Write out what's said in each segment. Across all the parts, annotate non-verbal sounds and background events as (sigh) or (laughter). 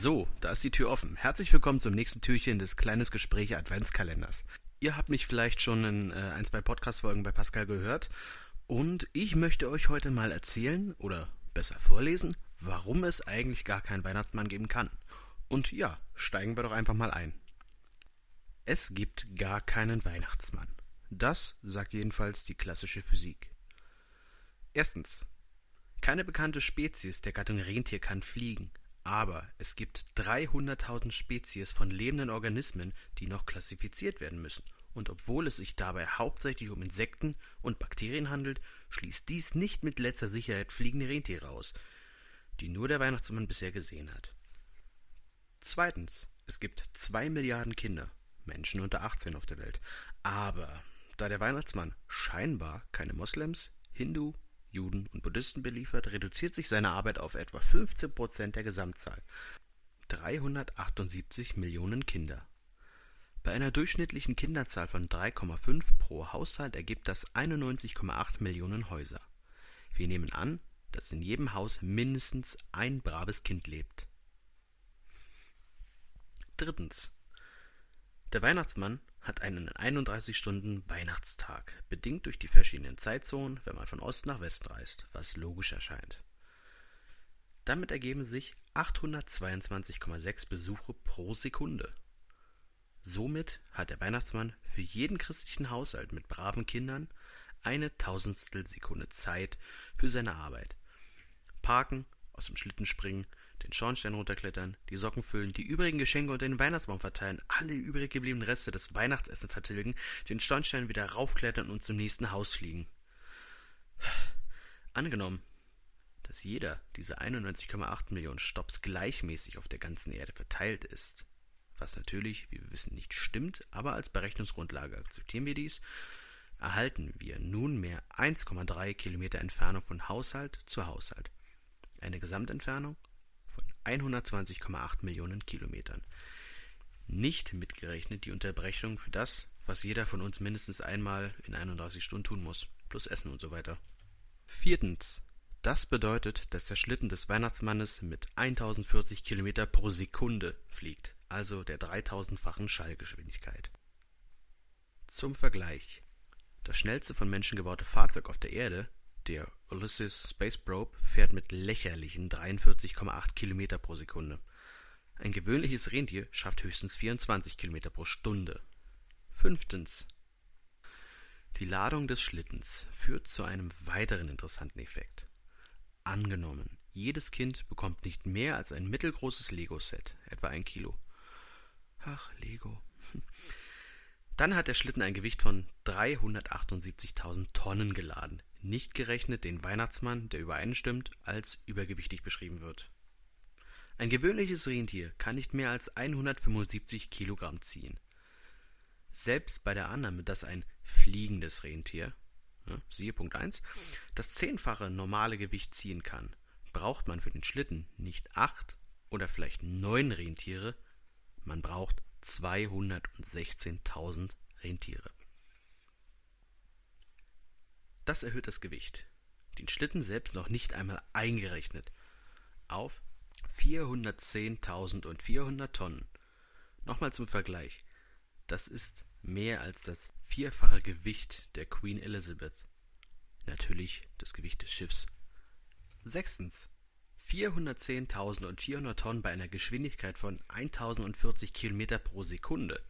So, da ist die Tür offen. Herzlich willkommen zum nächsten Türchen des Kleines Gespräche Adventskalenders. Ihr habt mich vielleicht schon in äh, ein, zwei Podcast-Folgen bei Pascal gehört und ich möchte euch heute mal erzählen oder besser vorlesen, warum es eigentlich gar keinen Weihnachtsmann geben kann. Und ja, steigen wir doch einfach mal ein. Es gibt gar keinen Weihnachtsmann. Das sagt jedenfalls die klassische Physik. Erstens. Keine bekannte Spezies der Gattung Rentier kann fliegen, aber es gibt 300.000 Spezies von lebenden Organismen, die noch klassifiziert werden müssen. Und obwohl es sich dabei hauptsächlich um Insekten und Bakterien handelt, schließt dies nicht mit letzter Sicherheit fliegende Rentiere aus, die nur der Weihnachtsmann bisher gesehen hat. Zweitens, es gibt zwei Milliarden Kinder, Menschen unter 18 auf der Welt. Aber da der Weihnachtsmann scheinbar keine Moslems, Hindu, Juden und Buddhisten beliefert, reduziert sich seine Arbeit auf etwa 15 Prozent der Gesamtzahl. 378 Millionen Kinder. Bei einer durchschnittlichen Kinderzahl von 3,5 pro Haushalt ergibt das 91,8 Millionen Häuser. Wir nehmen an, dass in jedem Haus mindestens ein braves Kind lebt. Drittens. Der Weihnachtsmann hat einen 31-Stunden-Weihnachtstag, bedingt durch die verschiedenen Zeitzonen, wenn man von Ost nach West reist, was logisch erscheint. Damit ergeben sich 822,6 Besuche pro Sekunde. Somit hat der Weihnachtsmann für jeden christlichen Haushalt mit braven Kindern eine Tausendstel Sekunde Zeit für seine Arbeit. Parken, aus dem Schlitten springen, den Schornstein runterklettern, die Socken füllen, die übrigen Geschenke unter den Weihnachtsbaum verteilen, alle übrig gebliebenen Reste des Weihnachtsessen vertilgen, den Schornstein wieder raufklettern und zum nächsten Haus fliegen. Angenommen, dass jeder dieser 91,8 Millionen Stops gleichmäßig auf der ganzen Erde verteilt ist, was natürlich, wie wir wissen, nicht stimmt, aber als Berechnungsgrundlage akzeptieren wir dies, erhalten wir nunmehr 1,3 Kilometer Entfernung von Haushalt zu Haushalt. Eine Gesamtentfernung 120,8 Millionen Kilometern. Nicht mitgerechnet die Unterbrechung für das, was jeder von uns mindestens einmal in 31 Stunden tun muss, plus Essen und so weiter. Viertens. Das bedeutet, dass der Schlitten des Weihnachtsmannes mit 1040 Kilometer pro Sekunde fliegt, also der 3000-fachen Schallgeschwindigkeit. Zum Vergleich. Das schnellste von Menschen gebaute Fahrzeug auf der Erde der Ulysses Space Probe fährt mit lächerlichen 43,8 Kilometer pro Sekunde. Ein gewöhnliches Rentier schafft höchstens 24 Kilometer pro Stunde. Fünftens. Die Ladung des Schlittens führt zu einem weiteren interessanten Effekt. Angenommen, jedes Kind bekommt nicht mehr als ein mittelgroßes Lego-Set, etwa ein Kilo. Ach, Lego. (laughs) Dann hat der Schlitten ein Gewicht von 378.000 Tonnen geladen, nicht gerechnet den Weihnachtsmann, der übereinstimmt, als übergewichtig beschrieben wird. Ein gewöhnliches Rentier kann nicht mehr als 175 Kilogramm ziehen. Selbst bei der Annahme, dass ein fliegendes Rentier, siehe Punkt 1, das zehnfache normale Gewicht ziehen kann, braucht man für den Schlitten nicht acht oder vielleicht neun Rentiere, man braucht 216.000 Rentiere. Das erhöht das Gewicht, den Schlitten selbst noch nicht einmal eingerechnet, auf 410.400 Tonnen. Nochmal zum Vergleich. Das ist mehr als das vierfache Gewicht der Queen Elizabeth. Natürlich das Gewicht des Schiffs. Sechstens. 410.400 Tonnen bei einer Geschwindigkeit von 1040 km pro Sekunde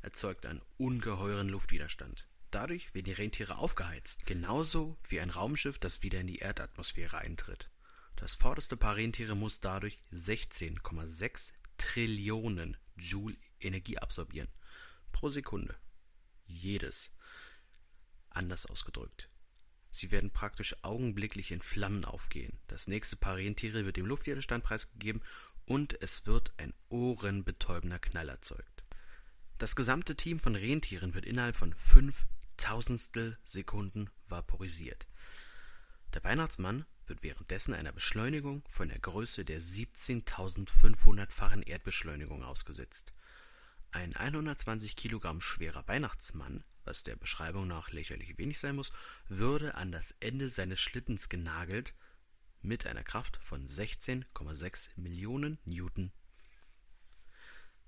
erzeugt einen ungeheuren Luftwiderstand. Dadurch werden die Rentiere aufgeheizt, genauso wie ein Raumschiff, das wieder in die Erdatmosphäre eintritt. Das vorderste Paar Rentiere muss dadurch 16,6 Trillionen Joule Energie absorbieren pro Sekunde. Jedes. Anders ausgedrückt. Sie werden praktisch augenblicklich in Flammen aufgehen. Das nächste Paar Rentiere wird dem Luftwiderstand preisgegeben und es wird ein ohrenbetäubender Knall erzeugt. Das gesamte Team von Rentieren wird innerhalb von fünf Tausendstel Sekunden vaporisiert. Der Weihnachtsmann wird währenddessen einer Beschleunigung von der Größe der 17.500-fachen Erdbeschleunigung ausgesetzt. Ein 120 Kilogramm schwerer Weihnachtsmann was der Beschreibung nach lächerlich wenig sein muss, würde an das Ende seines Schlittens genagelt mit einer Kraft von 16,6 Millionen Newton.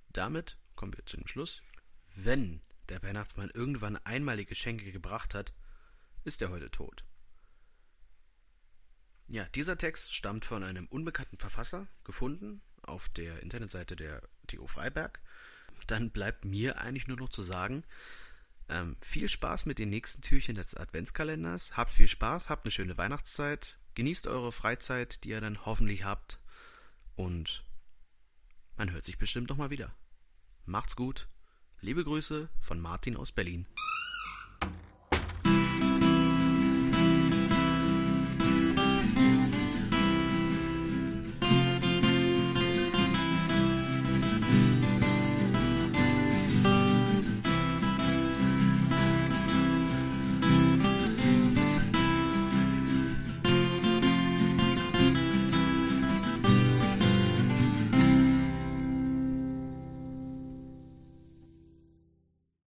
damit kommen wir zu dem Schluss. Wenn der Weihnachtsmann irgendwann einmalige Geschenke gebracht hat, ist er heute tot. Ja, dieser Text stammt von einem unbekannten Verfasser, gefunden auf der Internetseite der TU Freiberg. Dann bleibt mir eigentlich nur noch zu sagen, ähm, viel Spaß mit den nächsten Türchen des Adventskalenders. Habt viel Spaß, habt eine schöne Weihnachtszeit. Genießt eure Freizeit, die ihr dann hoffentlich habt. Und man hört sich bestimmt noch mal wieder. Macht's gut. Liebe Grüße von Martin aus Berlin.